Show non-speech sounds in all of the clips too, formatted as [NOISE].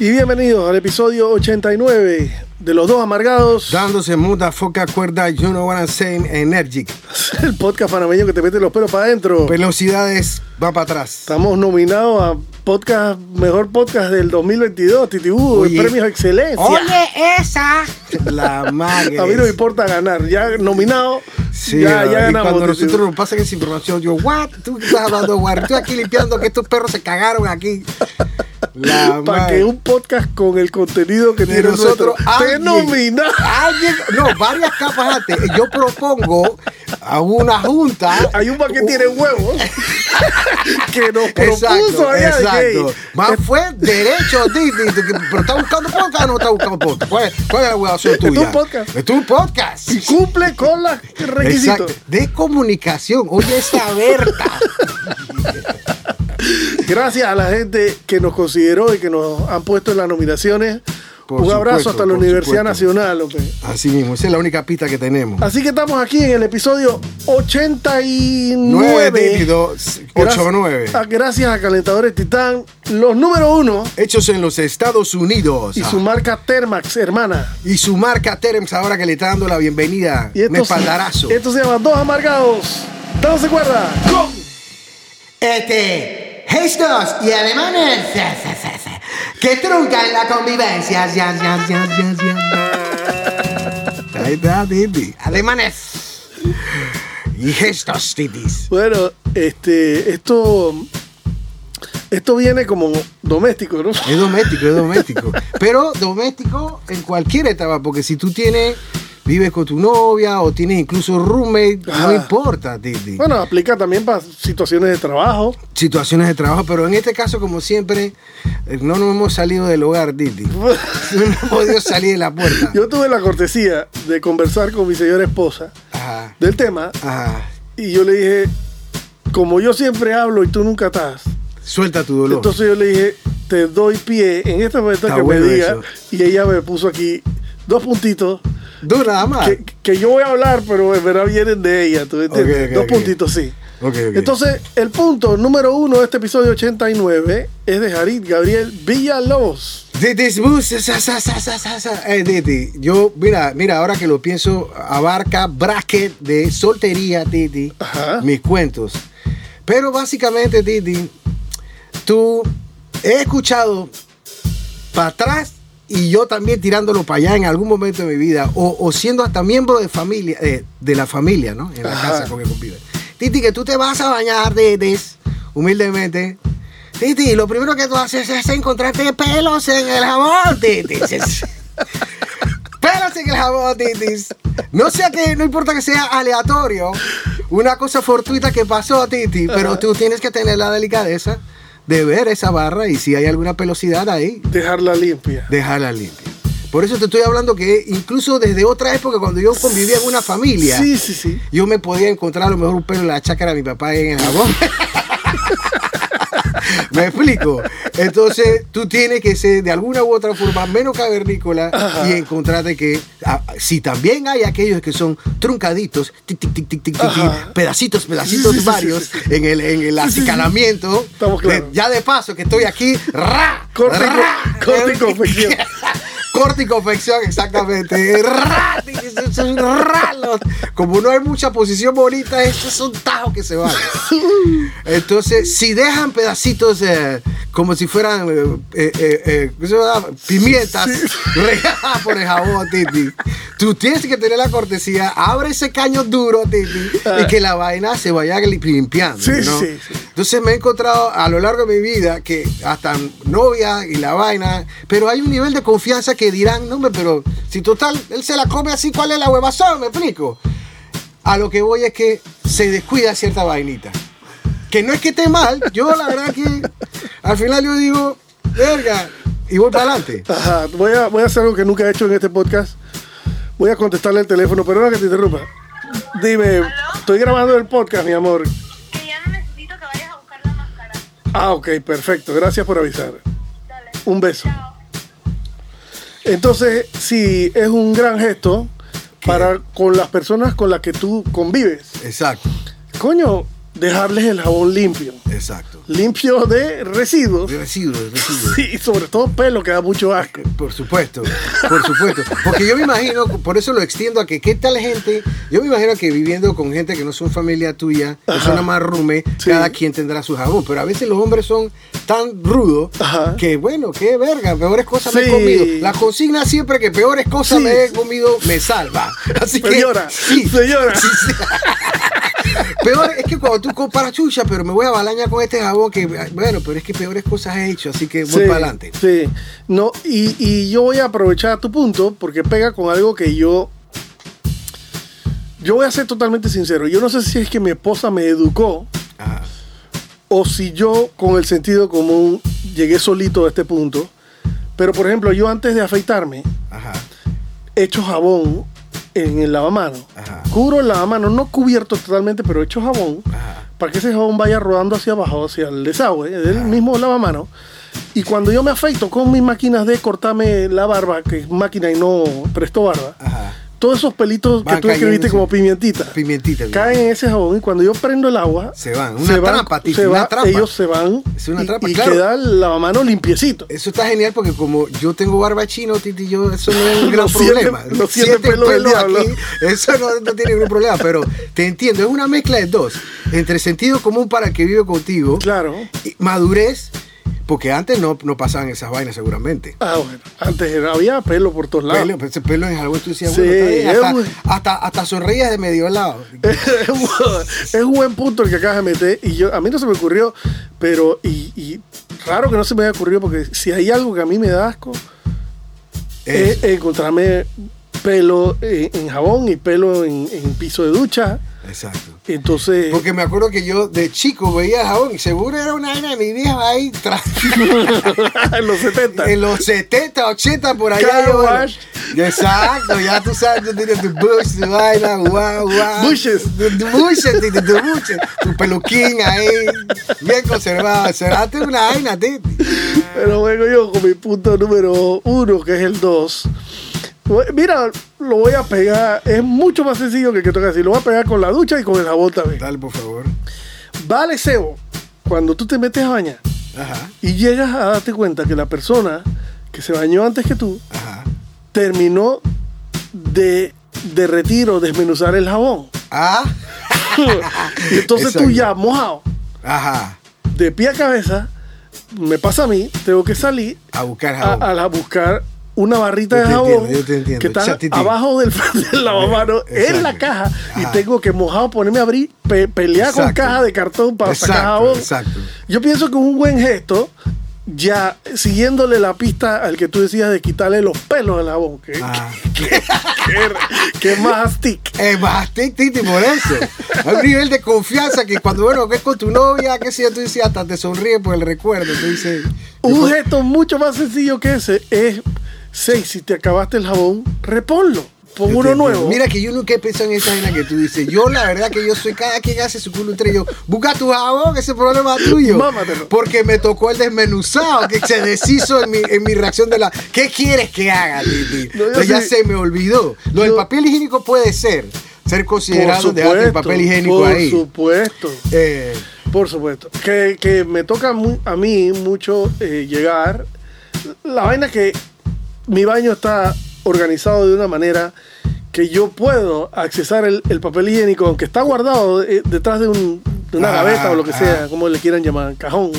Y bienvenidos al episodio 89 de Los Dos Amargados, Dándose muda foca cuerda, you know what I'm saying, energic. [LAUGHS] el podcast panameño que te mete los pelos para adentro. Velocidades va para atrás. Estamos nominados a podcast mejor podcast del 2022, Titibú, Oye. premios excelencia. esa. La madre. A mí no me importa ganar, ya nominado, Sí, ya, y ya ganamos. cuando Titibú. nosotros nos pasan esa información, yo, what? Tú estás hablando, guar. Estoy aquí limpiando que estos perros se cagaron aquí. [LAUGHS] Para que un podcast con el contenido que tiene nosotros te alguien- no, varias capas antes. Yo propongo a una junta. Hay un que tiene huevos [LAUGHS] que nos propuso Exacto, de exacto. Más fue derecho, pero está buscando podcast o no está buscando podcast. ¿Cuál, cuál es la huevación Esto es tuya? un podcast. Es un podcast. y cumple con los requisitos. Exacto. De comunicación. Oye, esa Berta. [LAUGHS] Gracias a la gente que nos consideró y que nos han puesto en las nominaciones. Por un abrazo hasta la Universidad supuesto. Nacional. hombre. Así mismo, esa es la única pista que tenemos. Así que estamos aquí en el episodio 89. 9, 8, Gracias- 9. a- Gracias a Calentadores Titán, los número uno Hechos en los Estados Unidos. y su marca Termax, hermana. Y su marca Terems ahora que le está dando la bienvenida. Y Un esto, se- espaldarazo. esto se llama Dos Amargados. ¿Estamos de cuerda? Este, gestos y alemanes [LAUGHS] que truncan la convivencia. Ya, ya, ya, ya, ya. [LAUGHS] Ahí está, Titi. Alemanes. Y gestos, titis. Bueno, este, esto, esto viene como doméstico, ¿no? Es doméstico, es doméstico. Pero doméstico en cualquier etapa, porque si tú tienes, vives con tu novia o tienes incluso roommate, no Ajá. importa, Titi. Bueno, aplica también para situaciones de trabajo. Situaciones de trabajo, pero en este caso, como siempre, eh, no nos hemos salido del hogar, Titi. [LAUGHS] No hemos podido salir de la puerta. Yo tuve la cortesía de conversar con mi señora esposa Ajá, del tema ajá. y yo le dije, como yo siempre hablo y tú nunca estás, Suelta tu dolor. entonces yo le dije, te doy pie en este momento Está que bueno me diga eso. y ella me puso aquí dos puntitos Tú nada más. que, que yo voy a hablar, pero en verdad vienen de ella, dos puntitos, sí. Entonces, el punto número uno de este episodio 89 es de Jarid Gabriel Villalobos. Titi, yo, mira, mira, ahora que lo pienso, abarca bracket de soltería, Titi, Ajá. mis cuentos. Pero básicamente, Titi, tú he escuchado para atrás y yo también tirándolo para allá en algún momento de mi vida, o, o siendo hasta miembro de familia, eh, de la familia, ¿no? En la Ajá. casa con que convive. Titi, que tú te vas a bañar, Titi, humildemente. Titi, lo primero que tú haces es encontrarte pelos en el jabón, Titi. [LAUGHS] pelos en el jabón, Titi. No sea que, no importa que sea aleatorio, una cosa fortuita que pasó, Titi, pero tú tienes que tener la delicadeza de ver esa barra y si hay alguna pelosidad ahí, Dejarla limpia. dejarla limpia. Por eso te estoy hablando que incluso desde otra época, cuando yo convivía en una familia, Sí, sí, sí. yo me podía encontrar a lo mejor un pelo en la chácara de mi papá en el jabón. [LAUGHS] ¿Me explico? Entonces, tú tienes que ser de alguna u otra forma menos cavernícola y encontrarte que si también hay aquellos que son truncaditos, tic, tic, tic, tic, tic, tic, Ajá. pedacitos, pedacitos Sí, sí, sí, varios sí, en el, en el acicalamiento. Estamos claros. de- ya de paso que estoy aquí, ra, Corte ra, corte confección. [LAUGHS] Corte y confección, exactamente. Ra, es un ra, los- Como no hay mucha posición bonita, esto es un tajo que se va. [LAUGHS] Entonces, si dejan pedacitos eh, como si fueran eh, eh, eh, eh, pimientas regadas por el jabón, Titi, tú tienes que tener la cortesía, abre ese caño duro, Titi, y que la vaina se vaya limpiando. Sí, ¿no? sí, sí. Entonces me he encontrado a lo largo de mi vida que hasta novia y la vaina, pero hay un nivel de confianza que dirán, no, hombre, pero si total, él se la come así, ¿cuál es la huevazón? ¿Me explico? A lo que voy es que se descuida cierta vainita. Que no es que esté mal, yo la verdad que al final yo digo, verga, y voy para adelante. Ajá, voy a, voy a hacer algo que nunca he hecho en este podcast. Voy a contestarle el teléfono, perdona que te interrumpa. Dime, estoy grabando el podcast, mi amor. Que ya no necesito que vayas a buscar la máscara. Ah, ok, perfecto. Gracias por avisar. Dale. Un beso. Chao. Entonces, sí, es un gran gesto para con las personas con las que tú convives. Exacto, Coño, dejarles el jabón limpio. exacto. Limpio de residuos. De residuos, de residuos. Sí, y sobre todo pelo que da mucho asco. Por supuesto, por supuesto. Porque yo me imagino, por eso lo extiendo a que qué tal gente, yo me imagino que viviendo con gente que no son familia tuya, que Ajá. son nada más rume, Sí. cada quien tendrá su jabón. Pero a veces los hombres son tan rudos Ajá. que, bueno, qué verga, peores cosas me he comido. La consigna siempre que peores cosas Sí. me he comido me salva. Así que. Señora, sí. señora. [LAUGHS] Peor es que cuando tú comparas chucha, pero me voy a balañar con este jabón que, bueno, pero es que peores cosas he hecho, así que voy Sí, para adelante. Sí, no, y, y yo voy a aprovechar tu punto porque pega con algo que yo. Yo voy a ser totalmente sincero. Yo no sé si es que mi esposa me educó Ajá. o si yo, con el sentido común, llegué solito a este punto. Pero, por ejemplo, yo antes de afeitarme, Ajá. echo jabón en el lavamano. Ajá. Cubro el lavamano, no cubierto totalmente, pero echo jabón Ajá. para que ese jabón vaya rodando hacia abajo, hacia el desagüe del mismo lavamano. Y cuando yo me afeito con mis máquinas de cortarme la barba, que es máquina y no presto barba, Ajá. Todos esos pelitos Van que tú escribiste como pimientita, Pimientita. caen en ese jabón y cuando yo prendo el agua, Se van. Una trampa, se una va- trampa. ellos se van Es una y- trampa, y, claro. queda el lavamano limpiecito. Eso está genial porque como yo tengo barba chino, Titi, yo eso no es un [LAUGHS] gran Los siete- problema. los siete pelos del diablo. eso no, no tiene ningún problema, pero te entiendo, es una mezcla de dos, entre sentido común para el que vive contigo, Claro. y madurez, porque antes no, no pasaban esas vainas seguramente. Ah, bueno. Antes era- había pelo por todos lados. Pelo, ese pelo en algo tú decías, Sí, bueno, bien, hasta, muy- hasta, hasta sonreías de medio lado. [LAUGHS] es, un, buen punto el que acabas de meter y yo a mí no se me ocurrió pero y, y raro que no se me haya ocurrido porque si hay algo que a mí me da asco es encontrarme pelo en, en jabón y pelo en, en piso de ducha Exacto. entonces Porque me acuerdo que yo de chico veía jabón y seguro era una vaina de mi vieja ahí [LAUGHS] en los 70 en los 70, 80 por allá. Yo, bueno. Exacto, ya tú sabes, tú tienes tu bush, tu vaina, guau, guau. Bushes. Tu, bushes, tu bushes. Tu peluquín ahí, bien conservado. Cerraste una vaina, Titi. pero vengo yo con mi punto número uno que es el 2 mira lo voy a pegar es mucho más sencillo que que toca decir lo voy a pegar con la ducha y con el jabón también Dale, por favor. vale cebo cuando tú te metes a bañar Ajá, y llegas a darte cuenta que la persona que se bañó antes que tú ajá. terminó de derretir o desmenuzar el jabón. Ah, y [LAUGHS] entonces tú ya mojado, ajá. de pie a cabeza, me pasa a mí, tengo que salir A buscar jabón. a buscar una barrita de jabón entiendo, que está Chatiti. abajo del, del lavamanos en la caja y tengo que mojado ponerme a abrir, pe- pelear con caja de cartón para sacar Exacto, jabón. exacto. Yo pienso que un buen gesto, ya siguiéndole la pista al que tú decías de quitarle los pelos del jabón, que, Ah. que, que más stick. Es más, Titi, por eso. Hay un nivel de confianza que cuando, bueno, que es con tu novia, que si tú dices, hasta te sonríe por el recuerdo. Tú dices, Un gesto mucho más sencillo que ese es, sei, si te acabaste el jabón, reponlo. Pon uno nuevo. Mira que yo nunca he pensado en esa vaina que tú dices. Yo la verdad que yo soy cada quien hace su culo entre yo. Busca tu jabón, ese problema es tuyo. Mámatelo. Porque me tocó el desmenuzado que se deshizo en mi, en mi reacción de la. ¿Qué quieres que haga, Titi? No, ya se me olvidó. Lo del papel higiénico puede ser. Ser por considerado dejar el papel higiénico por ahí. supuesto. Eh, Por supuesto. Que, que me toca a mí mucho eh, llegar. La vaina que mi baño está organizado de una manera que yo puedo accesar el, el papel higiénico, aunque está guardado eh, detrás de, un- de una Ah, gaveta o lo que ah. sea, como le quieran llamar, cajón.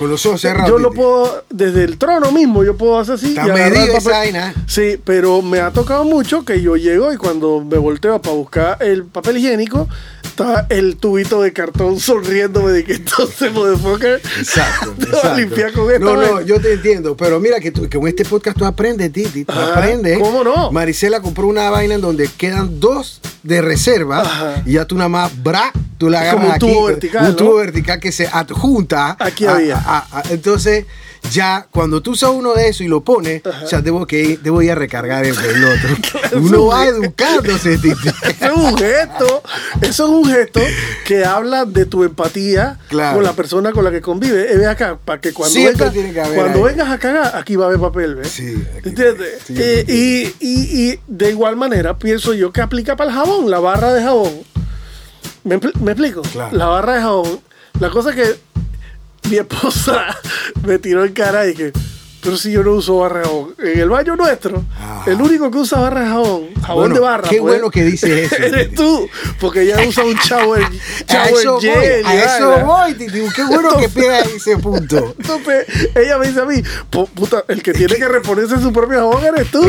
Con los ojos cerrados. Yo lo puedo, desde el trono mismo, yo puedo hacer así. Está y papel. esa vaina. Sí, pero me ha tocado mucho que yo llego y cuando me volteo para buscar el papel higiénico, está el tubito de cartón sonriéndome de que entonces, motherfucker, Exacto, [LAUGHS] te a exacto. limpiar con esto. No, no, yo te entiendo, pero mira que, tú, que con este podcast tú aprendes, Titi, tú Ajá, aprendes. ¿cómo no? Marisela compró una vaina en donde quedan dos de reserva Ajá. y ya tú nada más bra tú la agarras Como un aquí, tubo vertical, un ¿no? tubo vertical que se adjunta. Aquí había. a- a- entonces, ya cuando tú usas uno de esos y lo pones, ya debo que ir, debo ir a recargar el del otro. [LAUGHS] Uno va educándose, Titi. [LAUGHS] Eso es un gesto, eso es un gesto que habla de tu empatía Claro. con la persona con la que convive. Eh, ve acá, para que cuando, vengas, que cuando vengas a cagar, aquí va a haber papel, ¿ves? Sí, ¿Entiendes? sí, Eh, y, y- y de igual manera, pienso yo que aplica para el jabón, la barra de jabón. ¿Me, expl- me explico? Claro. La barra de jabón. La cosa que mi esposa me tiró en cara y que, pero si yo no uso barra de jabón. En el baño nuestro, Ah. el único que usa barra de jabón, jabón Bueno, de barra. qué pues, bueno que dices [LAUGHS] eso, Eres tú, porque ella usa un [LAUGHS] A voy, gel. y a eso voy, Titi. Qué bueno que [LAUGHS] pegas ese punto. Entonces, ella me dice a mí, "Po- puta, el que tiene que reponerse su propio jabón eres tú.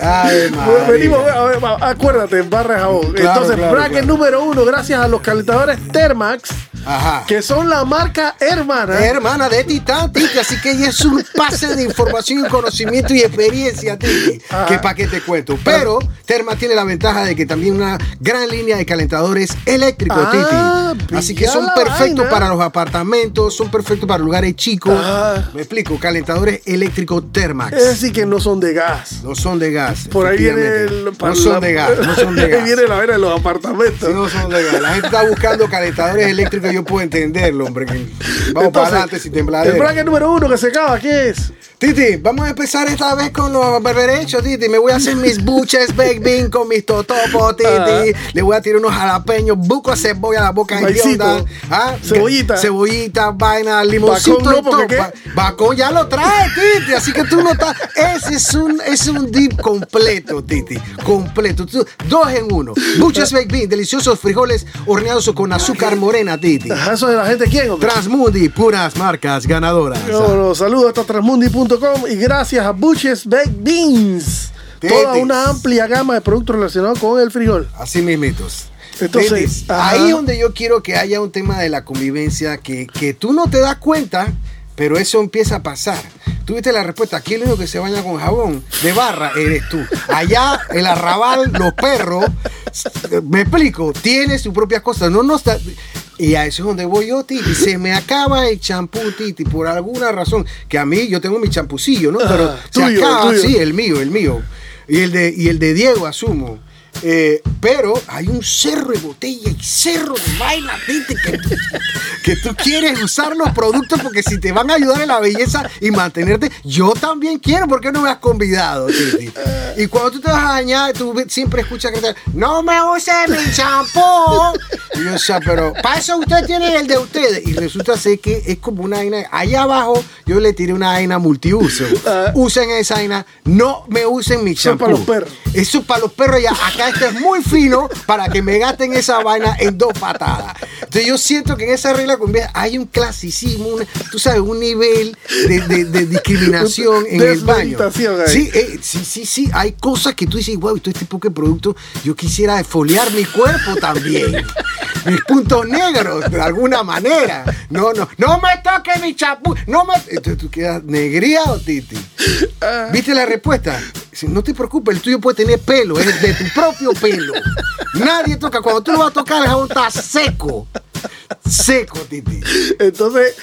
Ay, Bueno, Venimos, a ver, acuérdate, barra de jabón. Claro, Entonces, claro, bracket claro. número uno, gracias a los calentadores Thermax, Ajá. que son la marca hermana. Hermana de Titán, así que ella es un pase de información y conocimiento y experiencia, Titi, Ajá. que para qué te cuento. Pero Terma tiene la ventaja de que también una gran línea de calentadores eléctricos, Ah, Titi. Así que son perfectos para los apartamentos, son perfectos para lugares chicos. Ah. Me explico, calentadores eléctricos Thermax. es decir, que no son de gas. No son de gas. Por ahí viene el. No son la- de gas, no son de [LAUGHS] Ahí viene la vaina de los apartamentos. Sí, no son de gas. La gente está buscando calentadores eléctricos, yo puedo entenderlo, hombre. Vamos para adelante sin El tembladera. bracket número uno que se acaba, ¿qué es? Titi, vamos a empezar esta vez con los berberechos, Titi. Me voy a hacer mis buches baked bean con mis totopos, Titi. Ah. Le voy a tirar unos jalapeños, buco de cebolla a la boca hedionda. ¿Ah? Cebollita. Cebollita, vaina, limoncito. Bacón no, porque. ¿qué? Ba- Bacón ya lo trae, Titi. Así que tú no estás. Ese es un, es un dip completo, Titi. Completo. Dos en uno. Buches baked bean, deliciosos frijoles horneados con azúcar morena, Titi. ¿Eso de la gente quién? Transmundi, puras marcas ganadoras. Bueno, saludos hasta transmundi.com y gracias a Buches Baked Beans. Toda una amplia gama de productos relacionados con el frijol. Así mismitos. Entonces, ahí es donde yo quiero que haya un tema de la convivencia que, que tú no te das cuenta, pero eso empieza a pasar. Tú viste la respuesta, aquí el único que se baña con jabón de barra eres tú. Allá, el arrabal, los perros, me explico, tiene sus propias cosas. No, no está... Y a eso es donde voy yo, Titi. Se me acaba el champú, Titi, por alguna razón. Que a mí, yo tengo mi champucillo, ¿no? Pero Ah, se tuyo, acaba, tuyo. sí, el mío, el mío. Y el de, y el de Diego, asumo. Eh, pero hay un cerro de botella y cerro de vaina, Titi, que, tú- que tú quieres usar los productos porque si te van a ayudar en la belleza y mantenerte, yo también quiero, ¿por qué no me has convidado, Titi? Y cuando tú te vas a bañar, tú siempre escuchas que te no me use mi champú. Y yo, o sea, pero para eso ustedes tienen el de ustedes. Y resulta ser que es como una vaina. Allá abajo yo le tiré una vaina multiuso. Ah. Usen esa vaina, no me usen mi champú. para los perros. Eso es para los perros ya. Acá este es muy fino para que me gasten esa vaina en dos patadas. Entonces yo siento que en esa regla hay un clasicismo, un- tú sabes, un nivel de, de- de discriminación en el baño. Sí, eh, sí, sí, sí. Hay cosas que tú dices, wow, todo este tipo de producto, yo quisiera defoliar mi cuerpo también. Mis puntos negros, de alguna manera. No, no, no me toque mi chapú. No me. Entonces tú quedas negriado, Titi. ¿Viste la respuesta? No te preocupes, el tuyo puede tener pelo, es de tu propio pelo. [LAUGHS] Nadie toca. Cuando tú lo vas a tocar, el jabón está seco. Seco, Titi. Entonces,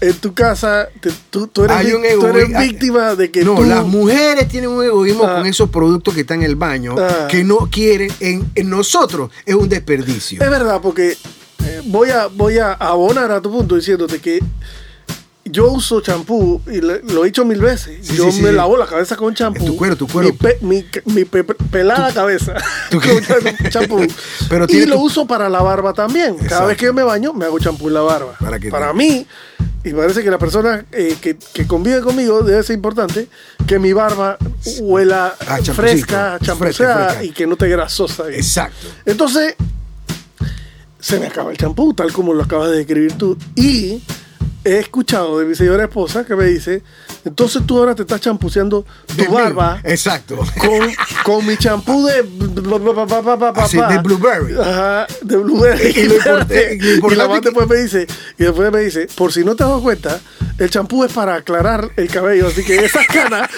en tu casa, te- tú, tú eres, Hay vic- un tú eres víctima de que no, tú... las mujeres tienen un egoísmo Ah. con esos productos que están en el baño Ah. que no quieren en, en nosotros. Es un desperdicio. Es verdad, porque eh, voy, a, voy a abonar a tu punto diciéndote que yo uso champú y le- lo he hecho mil veces. Sí, yo sí, me sí. lavo la cabeza con champú. Tu cuero, tu cuero. Mi, pe- mi, mi pe- pelada cabeza [LAUGHS] tu- [LAUGHS] con [LAUGHS] champú. Pero y lo uso para la barba también. Cada vez que yo me baño, me hago champú en la barba. Para que para te- mí, y parece que la persona eh, que, que convive conmigo debe ser importante que mi barba huela Ah, fresca, champuceada y que no esté grasosa. Exacto. Entonces, se me acaba el champú, tal como lo acabas de describir tú. Y he escuchado de mi señora esposa que me dice, entonces tú ahora te estás champuceando tu barba Exacto. con, con mi champú de... Así, de blueberry. Ajá, de blueberry. Y [LAUGHS] y la después me dice, y después me dice, por si no te has dado cuenta, el champú es para aclarar el cabello, así que esas canas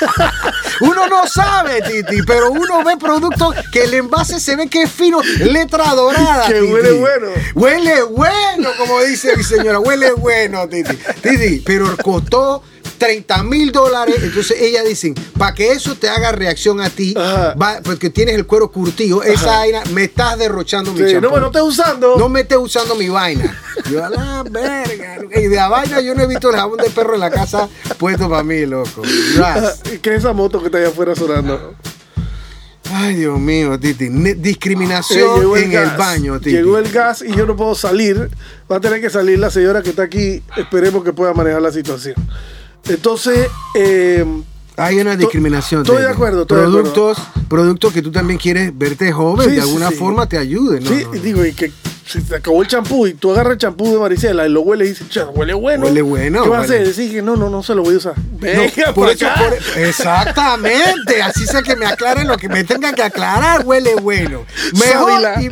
[LAUGHS] Uno no sabe, Titi, pero uno ve productos que el envase se ve que es fino, letra dorada. Que Titi. huele bueno. Huele bueno, como dice mi señora, huele bueno, Titi. Titi, pero costó 30 mil dólares. Entonces ella dice, para que eso te haga reacción a ti, va- porque tienes el cuero curtido, esa vaina, me estás derrochando mi champú. no, bueno, estás usando. No me estés usando mi vaina. Yo, a la verga. Y de la vaina yo no he visto el jabón de perro en la casa puesto para mí, loco. Ras. [LAUGHS] ¿Qué es esa moto que está allá afuera sonando? Ay, Dios mío, Titi. Eh, discriminación en el baño, Titi. Llegó el gas y yo no puedo salir. Va a tener que salir la señora que está aquí. Esperemos que pueda manejar la situación. Entonces, eh, Hay una discriminación. estoy de acuerdo, estoy de acuerdo. productos, productos que tú también quieres verte joven, Sí, de alguna sí. forma te ayuden. ¿no? sí, No, y no. digo, y que si te acabó el champú y tú agarras el champú de Maricela y lo hueles y dices, "Cha, huele bueno. Huele bueno, ¿Qué vas a hacer? Decir que no, no, no se lo voy a usar. No, Venga, por pa' eso, acá. por- exactamente, así sea que me aclaren lo que me tengan que aclarar, huele bueno. Mejor, Sábila. y-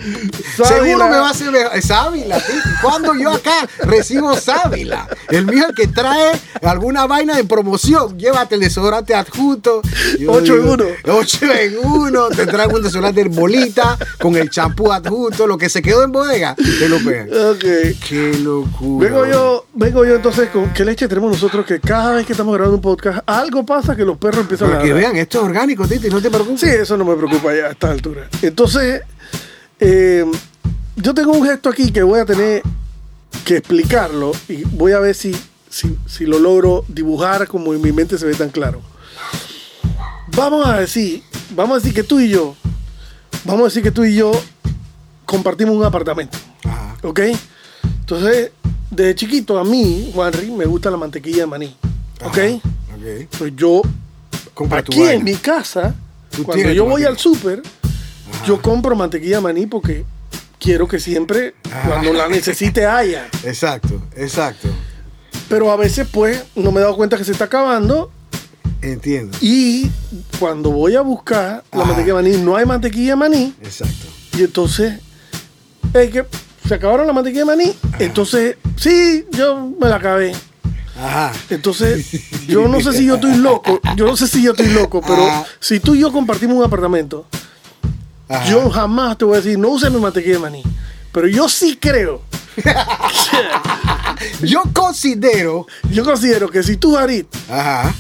Sábila. seguro me va a hacer mejor. Sábila, Titi. Cuando yo acá recibo sábila, el mío el que trae alguna vaina en promoción, llévate el desodorante adjunto. Yo Ocho en digo, uno. Ocho en uno, te trae un desodorante de bolita con el champú adjunto, lo que se quedó en bodega, te lo pegan. Ok. Qué locura. Vengo yo, vengo yo entonces con qué leche tenemos nosotros que cada vez que estamos grabando un podcast, algo pasa que los perros empiezan Para a que vean, esto es orgánico, Titi, no te preocupes. Sí, eso no me preocupa ya a esta altura. Entonces, eh, yo tengo un gesto aquí que voy a tener que explicarlo y voy a ver si, si, si lo logro dibujar como en mi mente se ve tan claro. Vamos a decir, vamos a decir que tú y yo, vamos a decir que tú y yo compartimos un apartamento. Ajá. ¿Ok? Entonces, desde chiquito a mí, Juanri, me gusta la mantequilla de maní. ¿Ok? Ajá, Ok. Pues yo Compra aquí en mi casa, cuando yo voy mantequilla. al súper, yo compro mantequilla de maní porque quiero que siempre, cuando la necesite, haya. Exacto, exacto. Pero a veces, pues, no me he dado cuenta que se está acabando Entiendo. y cuando voy a buscar la mantequilla de maní, no hay mantequilla de maní Exacto. y entonces, es que se acabaron la mantequilla de maní, entonces, sí, yo me la acabé. Ajá. Entonces, [LAUGHS] yo no sé si yo estoy loco, yo no sé si yo estoy loco, pero si tú y yo compartimos un apartamento, Ajá. yo jamás te voy a decir, no uses mi mantequilla de maní. Pero yo sí creo, [LAUGHS] Yo considero. yo considero que si tú, Harit,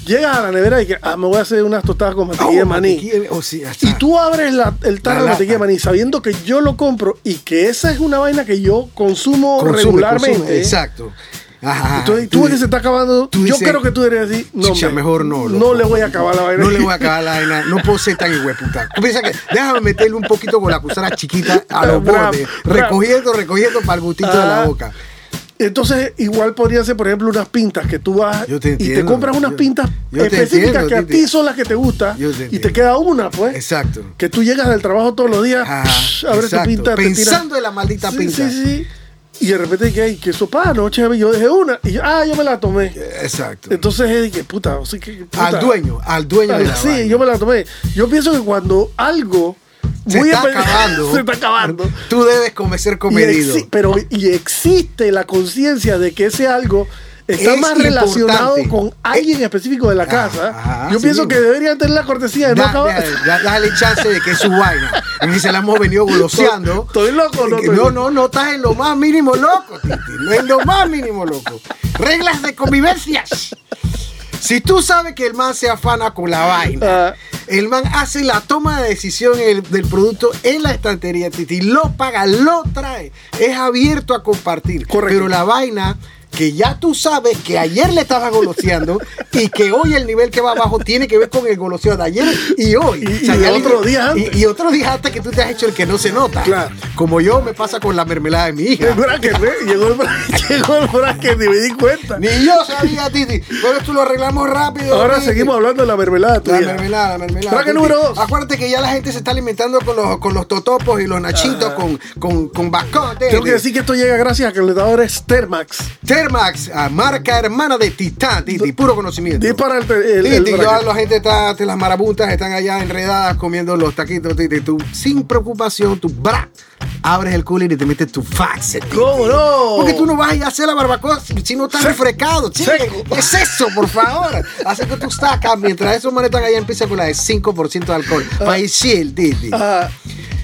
llegas a la nevera y que, ah, me voy a hacer unas tostadas con mantequilla de Oh, maní. mantequilla- oh, sí, Y tú abres la- el tarro La de mantequilla de maní sabiendo que yo lo compro y que esa es una vaina que yo consumo consume, regularmente. consume, Exacto. Ajá. Entonces, tú ves que se está acabando. tú yo dices, creo que tú eres decir, no, Chicha, hombre, mejor no, No le voy a acabar la vaina. No le voy a acabar la vaina. No puedo ser tan hueputa. Tú piensas que déjame meterle un poquito con la cuchara chiquita a los bordes. Recogiendo, recogiendo para el gustito de la boca. Entonces, igual podría ser, por ejemplo, unas pintas que tú vas y te compras unas yo- pintas yo específicas entiendo, que a ti son las que te gustan te y te queda una, pues. Exacto. Que tú llegas del trabajo todos los días, Ajá, psh, abres exacto. tu pinta, te tiras- Pensando en la maldita Sí, pinta. Sí, sí. Y de repente, ¿qué hay? Que eso para anoche yo dejé una y yo, ah, yo me la tomé. Exacto. Entonces, que puta, o sea, que, puta. al dueño, al dueño de la Sí, vaina. yo me la tomé. Yo pienso que cuando algo se muy está acabando. [LAUGHS] se está acabando. Tú debes comer ser Y comedido. pero y existe la conciencia de que ese algo está Es más relacionado con alguien específico de la Ajá, casa. ajá, Yo pienso mismo. que deberían tener la cortesía de no Da- acabar. da- da- dale chance de que es su vaina. [LAUGHS] Y se la hemos venido goloseando. ¿Estoy loco no estoy no, loco? no, no estás en lo más mínimo loco, Titi. No en lo más mínimo loco. Reglas de convivencias. Si tú sabes que el man se afana con la vaina, Ah. el man hace la toma de decisión el- del producto en la estantería, Titi, lo paga, lo trae, es abierto a compartir. Correcto. Pero la vaina que ya tú sabes que ayer le estabas goloseando y que hoy el nivel que va abajo tiene que ver con el goloseo de ayer y hoy. Y- y ya otros le- días antes. Y, y otros días antes que tú te has hecho el que no se nota. Claro. Como yo me pasa con la mermelada de mi hija. El bracket, ¿eh? Llegó el bracket, [LAUGHS] llegó el bracket y me di cuenta. Ni yo sabía, Titi. Pero esto lo arreglamos rápido. Ahora Titi. seguimos hablando de la mermelada La tuya. mermelada, la mermelada. Bracket número dos. Acuérdate que ya la gente se está alimentando con los, con los totopos y los nachitos con, con, con bascote. Tengo que decir que esto llega gracias a que el calentador es Termax. Termax, ah, marca hermana de Titán, Titi, puro conocimiento. Dispara el, el, el Titi, ya la gente está, las marabuntas están allá enredadas comiendo los taquitos, Titi. Tú, sin preocupación, tú, bra, abres el cooler y te metes tu fax. ¿Cómo no? Porque tú no vas a ir a hacer la barbacoa si, no estás refrescado. chico. ¿Qué es eso, por favor? Así que tú estás acá, mientras esos manes están allá, empieza con la de 5% de alcohol. Para ir chill, Titi. Ah,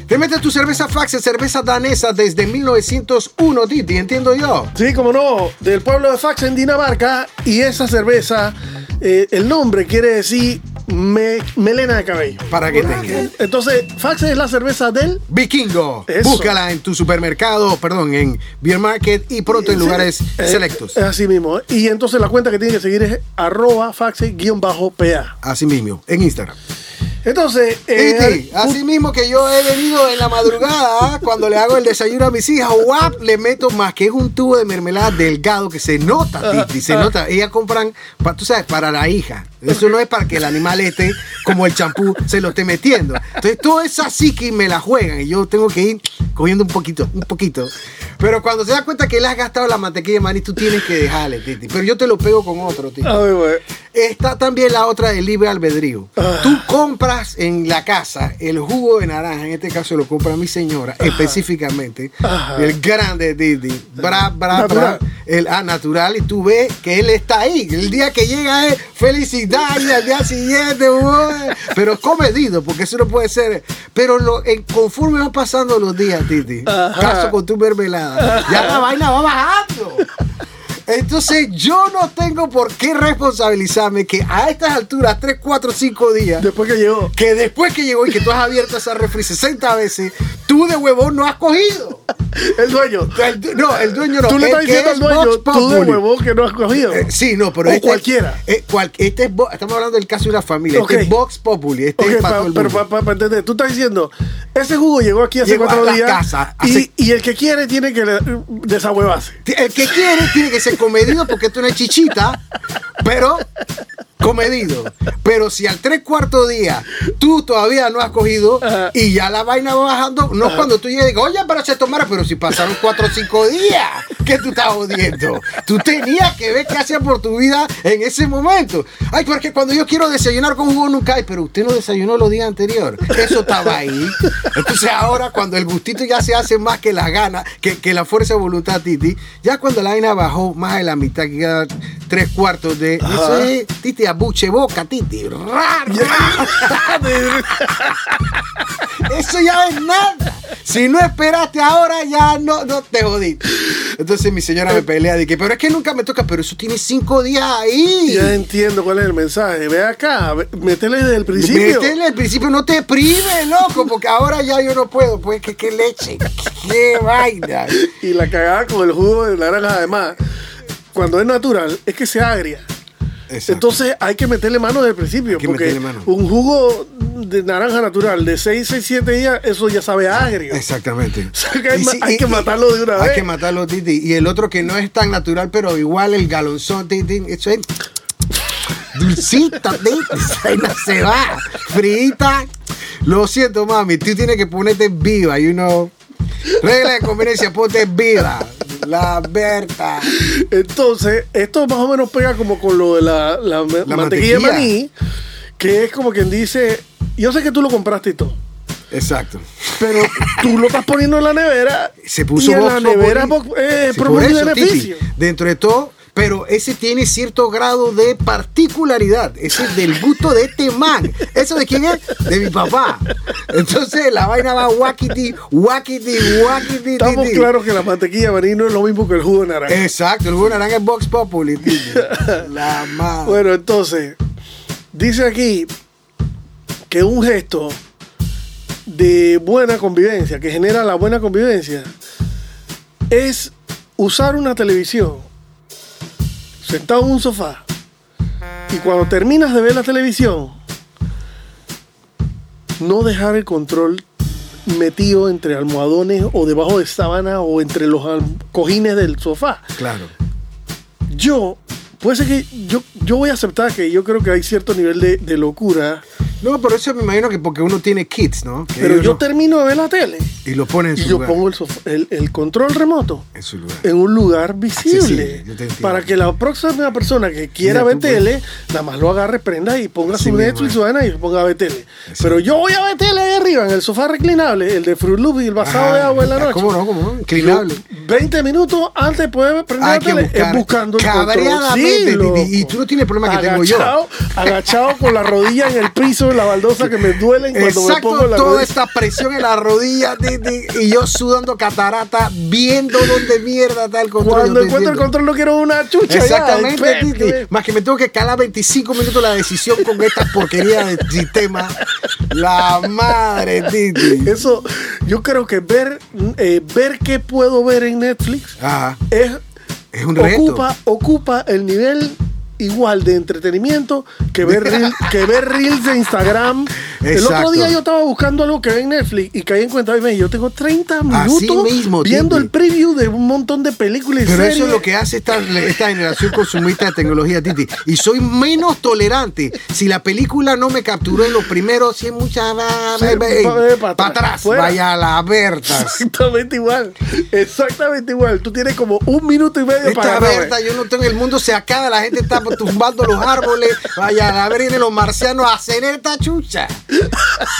Te metes tu cerveza fax, cerveza danesa desde 1901, Titi, entiendo yo. sí, como no, del pueblo de Fax en Dinamarca. Y esa cerveza, eh, el nombre quiere decir me- melena de cabello. Para que tengas. Entonces, Fax es la cerveza del Vikingo. Eso. Búscala en tu supermercado, perdón, en Beer Market y pronto en lugares Eh, selectos. Es así mismo. Y entonces la cuenta que tiene que seguir es arroba faxe-pa. Así mismo, en Instagram. Entonces, eh, así mismo que yo he venido en la madrugada, cuando le hago el desayuno a mis hijas, guap, le meto más que es un tubo de mermelada delgado que se nota, Titi, se nota. Ellas compran, tú sabes, para la hija. Eso no es para que el animal este, como el champú, se lo esté metiendo. Entonces, todo es así que me la juegan y yo tengo que ir cogiendo un poquito, un poquito. Pero cuando se da cuenta que le has gastado la mantequilla de maní, tú tienes que dejarle, Titi. Pero yo te lo pego con otro, Titi. Está también la otra del libre albedrío. Ah. Tú compras en la casa el jugo de naranja, en este caso lo compra mi señora, específicamente, el grande Didi, bra, bra, bra, el ah, natural, y tú ves que él está ahí. El día que llega es felicidad y al día siguiente, uy, pero es comedido, porque eso no puede ser. Pero lo, en- conforme van pasando los días, Titi, Ajá. caso con tu mermelada, ya la vaina va bajando. Entonces yo no tengo por qué responsabilizarme que a estas alturas, 3, 4, 5 días, Después que llegó. que después que llegó y que tú has abierto esa refri 60 veces, tú de huevón no has cogido. El dueño. El no, el dueño no. Tú le estás diciendo al dueño, tú de huevón que no has cogido. Eh, sí, no, pero O este, cualquiera. eh, cual- este es estamos hablando del caso de una familia. Ok. Este es Vox Populi. Este Ok, es para pa- pero para entender, tú estás diciendo, ese jugo llegó aquí hace Llegó cuatro días casa, y, hace- y el que quiere tiene que desahuevarse. El que quiere tiene que ser comedido porque esto es chichita, pero comedido. Pero si al tres cuartos día tú todavía no has cogido Ajá. y ya la vaina va bajando, no es cuando tú llegues y digas, oye, pero se tomara, pero si pasaron cuatro o cinco días, que tú estás jodiendo. Tú tenías que ver qué hacías por tu vida en ese momento. Ay, porque cuando yo quiero desayunar con jugo nunca hay, pero usted no desayunó los días anteriores. Eso estaba ahí. Entonces ahora cuando el gustito ya se hace más que las ganas, que, que la fuerza de voluntad, Titi, ya cuando la vaina bajó más de la mitad, que queda tres cuartos de... Eso es, Titi, abuche boca, Titi. [LAUGHS] Eso ya es nada. Si no esperaste ahora, ya no, no te jodiste. Entonces mi señora me pelea, de que, pero es que nunca me toca, pero eso tiene cinco días ahí. Ya entiendo cuál es el mensaje. Ve acá, métele desde el principio. Métele al principio, no te prive, loco, porque ahora ya yo no puedo. Pues que qué leche, qué vaina. Y la cagada con el jugo de naranja, además, cuando es natural, es que se agria. Entonces hay que meterle mano desde el principio. que porque un jugo de naranja natural de 6, 6, 7 días, eso ya sabe agrio. Exactamente. [LAUGHS] O sea, que hay hay que matarlo de una Hay vez. que matarlo, Titi. Y el otro que no es tan natural, pero igual el galonzón, Titi, eso es dulcita, Titi. [LAUGHS] Se va. Frita. Lo siento, mami. Tú tienes que ponerte viva. Y uno. Regla de conveniencia, ponte viva. La Berta. Entonces, esto más o menos pega como con lo de la, la ma- La mantequilla de maní, que es como quien dice, yo sé que tú lo compraste y todo, Exacto. pero tú lo estás poniendo en la nevera Se puso y en la nevera. Vox- eh, beneficio. Titi, dentro de todo, pero ese tiene cierto grado de particularidad. Ese es del gusto de este man. ¿Eso de quién es? De mi papá. Entonces la vaina va wakiti, wakiti, wakiti. Estamos claros que la mantequilla de maní no es lo mismo que el jugo de naranja. Exacto, el jugo de naranja es Box Populi. La madre. Bueno, entonces, dice aquí que un gesto de buena convivencia, que genera la buena convivencia, es usar una televisión sentado en un sofá y cuando terminas de ver la televisión, no dejar el control metido entre almohadones o debajo de sábana o entre los cojines del sofá Claro. yo, puede ser que yo, yo voy a aceptar que yo creo que hay cierto nivel de, de locura No, pero eso me imagino que porque uno tiene kids, ¿no? Que Pero yo no- termino de ver la tele y lo ponen en y su yo lugar. pongo el, sofá- el, el control remoto En su lugar. en un lugar visible yo te entiendo. para que la próxima persona que quiera Mira, ver tú puedes- tele nada más lo agarre, prenda y ponga Así su Netflix y ponga a ver tele. Pero yo voy a ver tele ahí arriba en el sofá reclinable, el de Fruit Loop y el vasado Ajá. de agua en la noche. ¿Cómo no? ¿Cómo no? Inclinable. Yo, 20 minutos antes de poder prender la tele buscar es buscando el control. Sí. Titi, y tú no el problema que tengo yo. Agachado, con la rodilla en el piso de la baldosa que me duelen cuando me Exacto, pongo la toda rodilla. esta presión en la rodilla Titi, y yo sudando catarata, viendo dónde mierda está el control. Cuando encuentro el control no quiero una chucha. ya, Exactamente, pe- Titi. Más que me tengo que calar 25 minutos la decisión con esta porquería de sistema. La madre, Titi. Eso, yo creo que ver, eh, ver qué puedo ver en Netflix Ajá. es, Es un reto. ocupa, ocupa el nivel igual de entretenimiento que ver, [LAUGHS] reel- que ver reels de Instagram. El otro día yo estaba buscando algo que ve en Netflix y caí en cuenta, "Oye, yo tengo 30 Así minutos mismo, viendo Titi. el preview de un montón de películas y Pero series. eso es lo que hace esta, esta generación consumista de tecnología, Titi. Y soy menos tolerante. Si la película no me capturó en los primeros, si es mucha. Sí, para pa- pa- atrás. fuera. Vaya a la Bertas. Exactamente igual. Exactamente igual. Tú tienes como un minuto y medio Esta para. Berta, yo no tengo, el mundo se acaba, la gente está tumbando los árboles. Vaya a ver, vienen los marcianos a hacer esta chucha.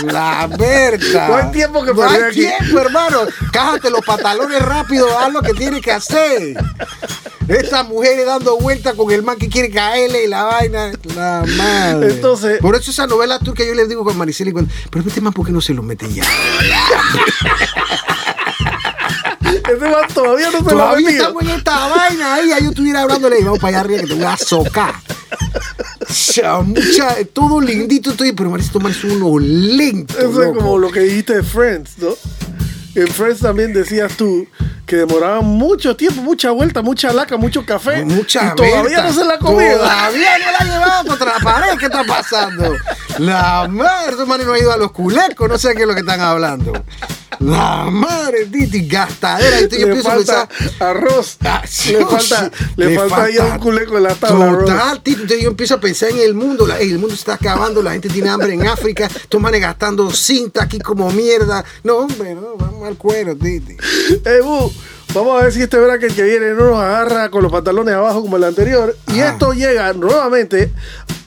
La Berta. No hay tiempo que No hay aquí. tiempo, hermano. Cájate los pantalones rápido, haz lo que tienes que hacer. Estas mujeres dando vueltas con el man que quiere caerle y la vaina. La madre. Entonces- Por eso esa novela turca yo les digo con Maricela y cuando, pero este man, ¿por qué no se lo mete ya? Ese man todavía no se lo ha Todavía metido. estamos en esta vaina ahí. Yo estuviera hablándole, vamos para allá arriba que te voy a socar. Cha, mucha, todo lindito estoy, pero Maricela, tomar uno lento. Eso es como lo que dijiste de Friends, ¿no? En Friends también decías tú que demoraban mucho tiempo, mucha vuelta, mucha laca, mucho café. Mucha y todavía no se la ha comido. Todavía no la ha llevado contra la pared. ¿Qué está pasando? La madre, esos manes no han ido a los culecos. No sé qué es lo que están hablando. La madre, Titi, gastadera. Entonces yo Le empiezo a falta pensar. arroz. Ah, le falta, le, falta ya un culeco en la tabla. Total. Entonces yo empiezo a pensar en el mundo. la- el mundo se está acabando, la gente tiene hambre en África. Estos manes gastando cinta aquí como mierda. No, hombre, no, vamos al cuero, Titi. Eh, Bu, vamos a ver si este verano que viene no nos agarra con los pantalones abajo como el anterior. Y esto llega nuevamente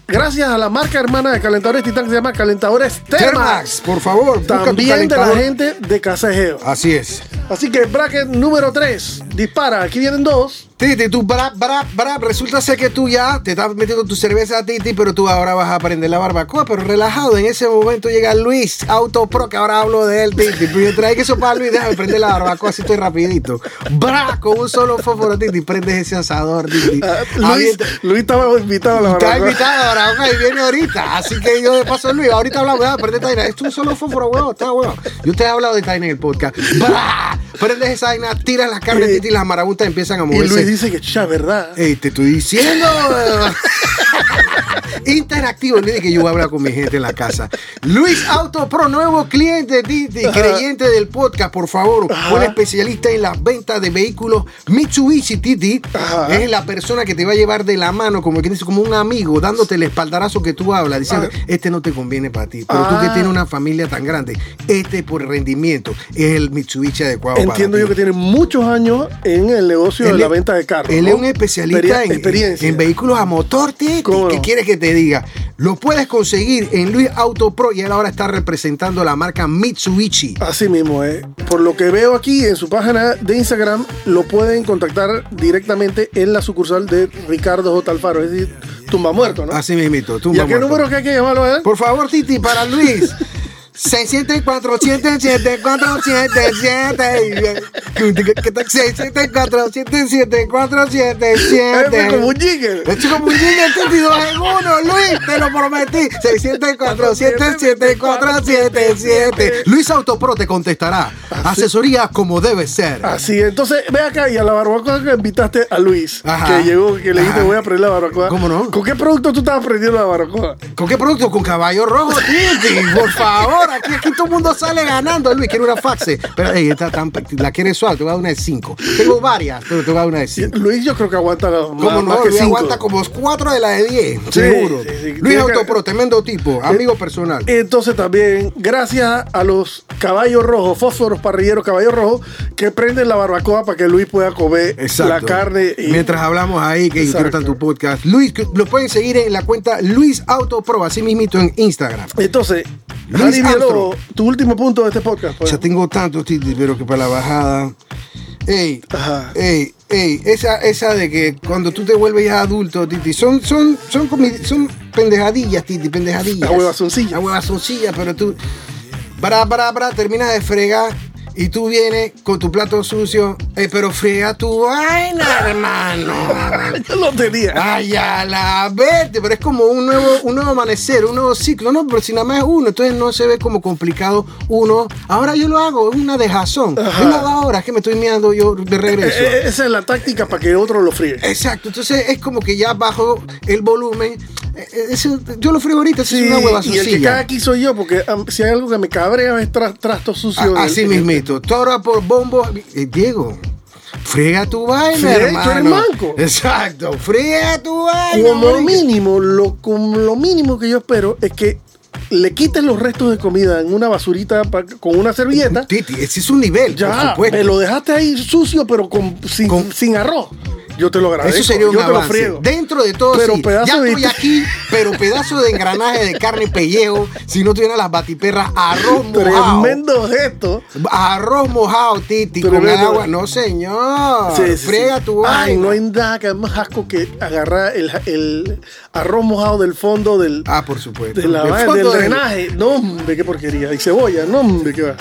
gracias a la marca hermana de calentadores Titán que se llama Calentadores Termax. Termax, por favor, También de la gente de Casajeo. Así es. Así que bracket número 3. Dispara. Aquí vienen dos. Titi, tú, brap, brap, brap, resulta ser que tú ya te estás metiendo tu cerveza, Titi, pero tú ahora vas a prender la barbacoa, pero relajado. En ese momento llega Luis Autopro, que ahora hablo de él, Titi. Yo trae que eso para Luis, déjame prender la barbacoa, así estoy rapidito. Bra, con un solo fósforo, Titi, prendes ese asador, Titi. Ah, Luis, Luis estaba invitado a la Está barbacoa. invitado ahora, ok, viene ahorita. Así que yo de paso, Luis, ahorita hablamos, déjame prender esta vaina. Esto es un solo fósforo, huevo, está huevo. Yo te he hablado de esta vaina en el podcast. Bra, prendes esa vaina, tiras las carnes, Y- Titi, y las marabuntas empiezan a Y moverse. Dice que ya, ¿verdad? Ey, te estoy diciendo. [LAUGHS] Interactivo, dije que yo voy a hablar con mi gente en la casa. Luis Auto Pro, nuevo cliente, Titi, creyente del podcast, por favor. Un especialista en las ventas de vehículos Mitsubishi, Titi. Ajá. Es la persona que te va a llevar de la mano, como quien dice, como un amigo, dándote el espaldarazo que tú hablas, diciendo, este no te conviene para ti. Pero tú que Ah. tienes una familia tan grande, este por rendimiento es el Mitsubishi adecuado Entiendo para yo ti. que tiene muchos años en el negocio de Él la venta de carros. Él ¿no? es un especialista en, vehículos a motor, Titi. ¿Cómo ¿Qué no? quieres que te diga? Lo puedes conseguir en Luis Auto Pro y él ahora está representando la marca Mitsubishi. Así mismo, eh. Por lo que veo aquí en su página de Instagram, lo pueden contactar directamente en la sucursal de Ricardo J. Alfaro, es decir, tumba muerto, ¿no? Así mismito. tú ¿Y a qué número que hay que llamarlo a él? Por favor, Titi, para Luis. [LAUGHS] 604 774 77 604 774 Ese es como un jigger. Es como un jingle, Titi, dos en uno, Luis, te lo prometí. 604 774 77 Luis Autopro te contestará. Asesoría como debe ser. Así, entonces ve acá y a la barbacoa que invitaste a Luis, Ajá. que llegó, que le dijiste voy a prender la barbacoa. ¿Cómo no? ¿Con qué producto tú estabas prendiendo la barbacoa? ¿Con qué producto? Con caballo rojo, Titi, por favor. Ganadora. Aquí, aquí todo el mundo sale ganando. Luis quiere una faxe. Pero ey, está tan, la quiere suave, te voy a dar una de 5. Tengo varias, pero te voy a dar una de 5. Luis yo creo que aguanta más, Como más no, que Luis cinco. aguanta como 4 de la de 10, seguro. sí, sí. Luis que- Autopro, tremendo tipo, amigo personal. Entonces también, gracias a los caballos rojos, fósforos parrilleros caballos rojos, que prenden la barbacoa para que Luis pueda comer la carne. y- Mientras hablamos ahí que Exacto. disfrutan tu podcast. Luis, lo pueden seguir en la cuenta Luis Autopro, así mismito en Instagram. Entonces, Luis Tu último punto de este podcast. pues. Ya tengo tantos Titi, pero que para la bajada. Ey, Ajá. ey, ey, esa, esa de que cuando tú te vuelves ya adulto, Titi, son, son, son, son pendejadillas, Titi, pendejadillas. A huevazoncillas. A huevazoncillas, pero tú, para, para, para, terminas de fregar y tú vienes con tu plato sucio, ey, pero frega tu vaina, hermano. [LAUGHS] Yo lo tenía. Ay, a la verte, pero es como un nuevo, un nuevo amanecer, un nuevo ciclo, ¿no? Pero si nada más es uno, entonces no se ve como complicado uno. Ahora yo lo hago, es una dejazón. Lo hago ahora, es que me estoy mirando yo de regreso. Eh, eh, esa es la táctica para que otro lo fríe. Exacto, entonces es como que ya bajo el volumen. eh, eh, eso- yo lo frío ahorita, eso Sí, es una hueva y el que sucia. cae aquí soy yo, porque um, si hay algo que me cabrea es tra- trasto sucio. A- del- Así en Tora por bombo. Eh, Diego, friega tu vaina, eres hermano. manco. Exacto, friega tu vaina. Como marica. mínimo, lo, como lo mínimo que yo espero es que le quites los restos de comida en una basurita pa- con una servilleta. Titi, ese es un nivel, por Ya, supuesto. me lo dejaste ahí sucio, pero con, sin, Con- sin arroz. Yo te lo agradezco. Eso sería un yo te lo avance. friego. Dentro de todo, Pero sí. pedazo ya de- estoy aquí, pero pedazo de engranaje de carne y pellejo. Si no tuvieran las batiperras, arroz mojado. Tremendo gesto. Arroz mojado, Titi, con Tremendo. agua. No, señor. Sí, sí, tu Ay, vaina. no hay nada que más asco que agarrar el, el arroz mojado del fondo del, Ah, por supuesto. de la Del fondo del del- drenaje. No, hombre, qué porquería. Y cebolla, no, hombre, qué va.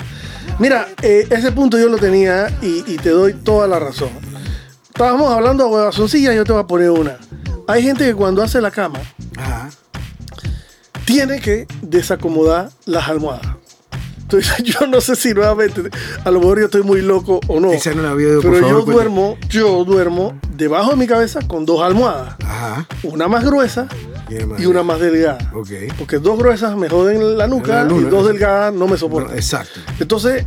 Mira, eh, ese punto yo lo tenía y, y te doy toda la razón. Estábamos hablando de huevazoncillas, yo te voy a poner una. Hay gente que cuando hace la cama Ajá. tiene que desacomodar las almohadas. Entonces, [LAUGHS] yo no sé si nuevamente, a lo mejor yo estoy muy loco o no. Esa no la había por Pero favor, yo duermo, yo duermo debajo de mi cabeza con dos almohadas. Ajá. Una más gruesa Y una más y una más delgada. Porque dos gruesas me joden la nuca La luna. y dos delgadas no me No, soportan. exacto. Entonces,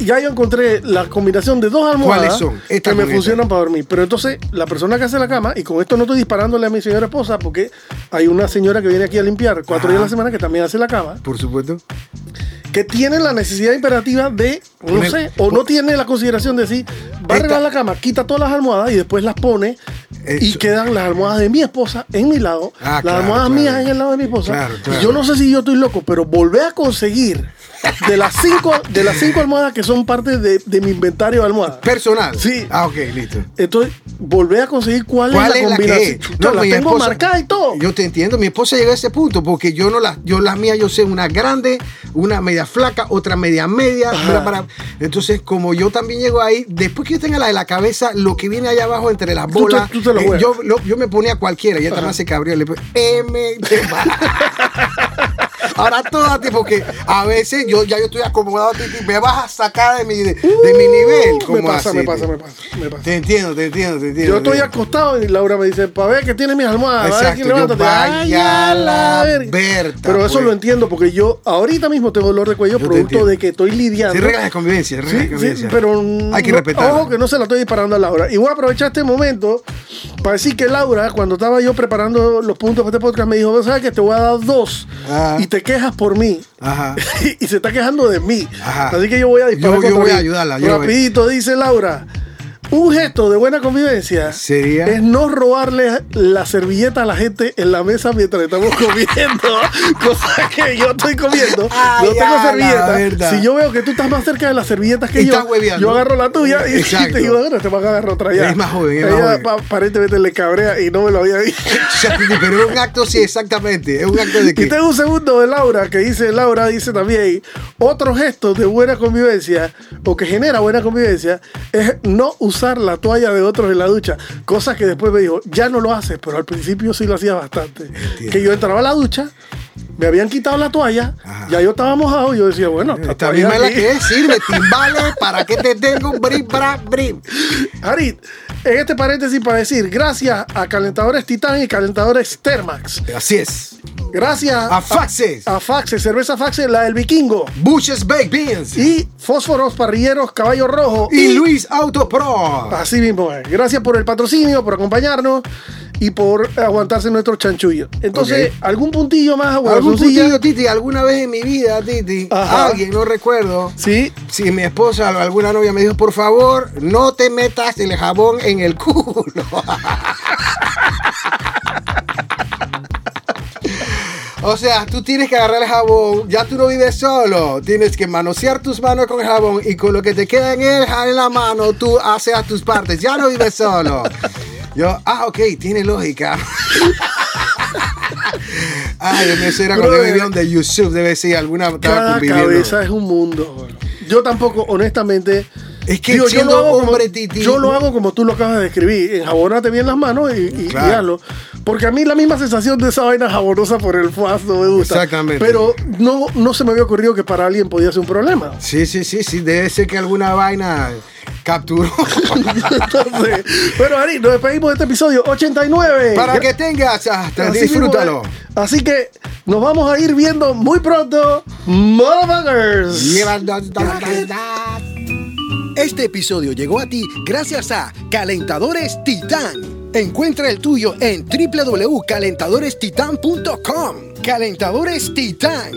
ya yo encontré la combinación de dos almohadas ¿Cuáles son? Que me esta. funcionan para dormir. Pero entonces, la persona que hace la cama, y con esto no estoy disparándole a mi señora esposa, porque hay una señora que viene aquí a limpiar cuatro Ajá. días a la semana que también hace la cama, Por supuesto. que tiene la necesidad imperativa de, no Poner- sé, o no tiene la consideración de decir, va a arreglar la cama, quita todas las almohadas y después las pone. y quedan las almohadas de mi esposa en mi lado, Ah, las claro, almohadas claro. mías en el lado de mi esposa. Claro. Y yo no sé si yo estoy loco, pero volver a conseguir de las cinco, de las cinco almohadas que son parte de, de mi inventario de almohadas. Personal. Sí. Ah, ok, listo. Entonces, volver a conseguir cuál, ¿Cuál es la es la que combinación. es? Chuta, la mi tengo esposa- marcada y todo. Yo te entiendo, mi esposa llegó a ese punto porque yo no las, yo las mías, yo sé una grande, una media flaca, otra media media. Ajá. para- para- Entonces, como yo también llego ahí, después que yo tenga la de la cabeza, lo que viene allá abajo entre las Tú te- bolas, tú te lo eh, yo, lo- yo me ponía cualquiera, ya también se cabrió, le M. [LAUGHS] Ahora todas, porque a veces yo ya yo estoy acomodado, Titi, me vas a sacar de mi, de, de mi nivel. me ¿cómo pasa, así, me pasa, me pasa, me pasa. Te entiendo, te entiendo, te entiendo. Yo estoy acostado y Laura me dice, para ver que tiene mis almohadas, va a ver Exacto, quién yo, levántate. vaya la. Berta, Pero eso pues. lo entiendo porque yo ahorita mismo tengo dolor de cuello Yo producto de que estoy lidiando. Sí, reglas de convivencia, reglas Sí, de sí, convivencia. pero hay que no- respetar. Ojo que no se la estoy disparando a Laura. Y voy a aprovechar este momento para decir que Laura, cuando estaba yo preparando los puntos para este podcast, me dijo, ¿sabes que Te voy a dar dos Ah. y te quejas por mí. Ajá. [LAUGHS] y se está quejando de mí. Ajá. Así que yo voy a disparar. Yo- voy a ayudarla, yo voy. Rapidito, dice Laura. Un gesto de buena convivencia Sería- es no robarle la servilleta a la gente en la mesa mientras estamos comiendo. [LAUGHS] Cosa que yo estoy comiendo. Ay, no tengo servilleta. Si yo veo que tú estás más cerca de las servilletas que Y yo, hueveando. yo agarro la tuya y, y [LAUGHS] te digo, bueno, te vas a agarrar otra ya. Es más joven, es más Ella, joven. aparentemente le cabrea y no me lo había dicho. [LAUGHS] Pero es un acto, sí, exactamente. Es un acto de Y que. tengo un segundo de Laura que dice, Laura dice también, otro gesto de buena convivencia o que genera buena convivencia es no usar la toalla de otros en la ducha. Cosa que después me dijo, ya no lo haces, pero al principio sí lo hacía bastante. Que yo entraba a la ducha, me habían quitado la toalla, Ajá. ya yo estaba mojado y yo decía, bueno, esta Esta misma es la que es, sirve, timbales, ¿para qué te tengo? Brim, bra, brim. Harit, en este paréntesis para decir, gracias a calentadores Titan y calentadores Thermax. Así es. Gracias A Faxes. a Faxe, cerveza Faxe, la del vikingo. Bush's Baked Beans. Y fósforos parrilleros Caballo Rojo. Y Luis Auto Pro. Así mismo es. Gracias por el patrocinio, por acompañarnos y por aguantarse nuestros chanchullos. Entonces. ¿algún puntillo más? ¿Algún Guarazoncilla? puntillo, Titi? ¿Alguna vez en mi vida, Titi? Ajá. Alguien, no recuerdo. Sí. Si mi esposa o alguna novia me dijo, por favor, no te metas el jabón en el culo. [LAUGHS] O sea, tú tienes que agarrar el jabón, ya tú no vives solo, tienes que manosear tus manos con el jabón y con lo que te queda en, el, en la mano tú haces tus partes, ya no vives solo. Yo, ah, ok, tiene lógica. Ay, Dios mío, eso era cuando yo vivía donde Yusuf debe ser alguna Cada cabeza es un mundo. Yo tampoco, honestamente. Es que digo, siendo como, hombre, Titi- yo lo hago como tú lo acabas de describir. Enjabónate bien las manos y, y, Claro. y hazlo. Porque a mí la misma sensación de esa vaina jabonosa por el fuaz no me gusta. Exactamente. Pero no, no se me había ocurrido que para alguien podía ser un problema. Sí, sí, sí, sí, debe ser que alguna vaina capturó. Entonces, [LAUGHS] [LAUGHS] bueno, Ari, nos despedimos de este episodio 89. Para que tengas, hasta Así disfrútalo. mismo es. Así que nos vamos a ir viendo muy pronto. Motherfuckers. Este episodio llegó a ti gracias a Calentadores Titán. Encuentra el tuyo en www.calentadorestitan.com. Calentadores Titán.